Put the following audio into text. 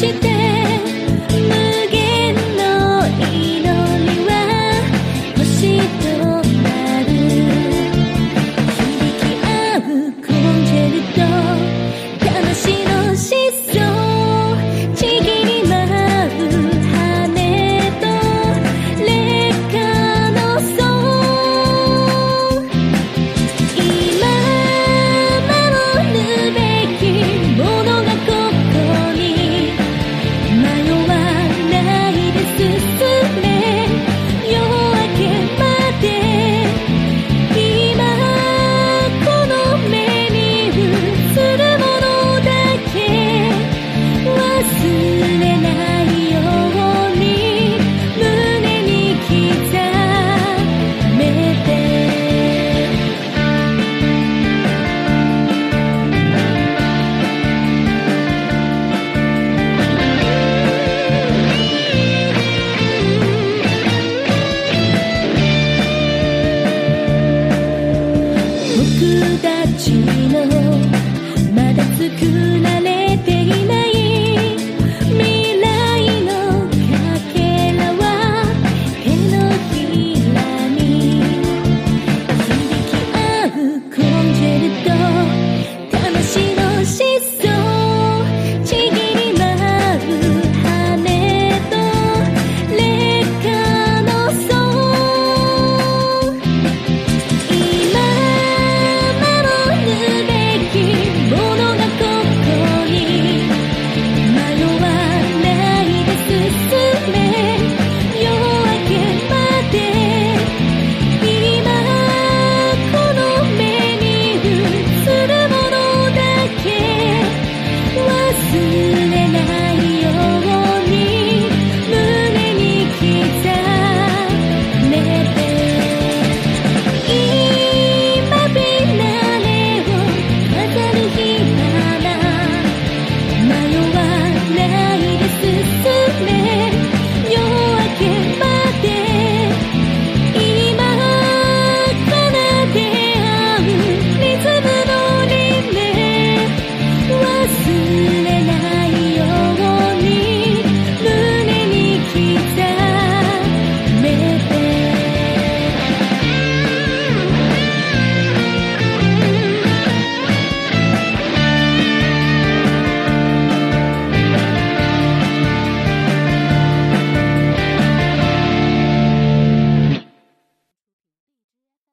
te dei. 你醒了。you.